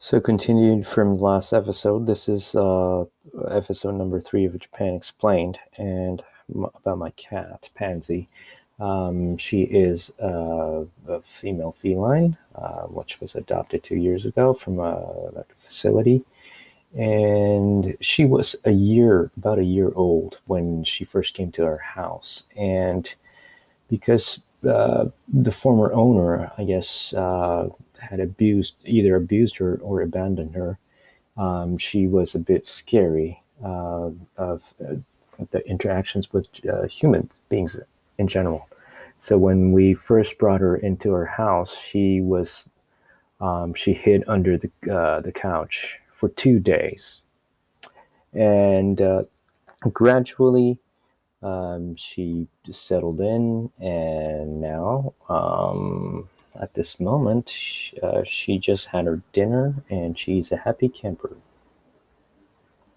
So, continued from last episode, this is uh, episode number three of Japan Explained, and m- about my cat, Pansy. Um, she is uh, a female feline, uh, which was adopted two years ago from a, a facility. And she was a year, about a year old when she first came to our house. And because uh, the former owner, I guess, uh, had abused either abused her or abandoned her. Um, she was a bit scary uh, of uh, the interactions with uh, human beings in general. So when we first brought her into our house, she was um, she hid under the uh, the couch for two days, and uh, gradually um, she settled in, and now um, at this moment, uh, she just had her dinner and she's a happy camper.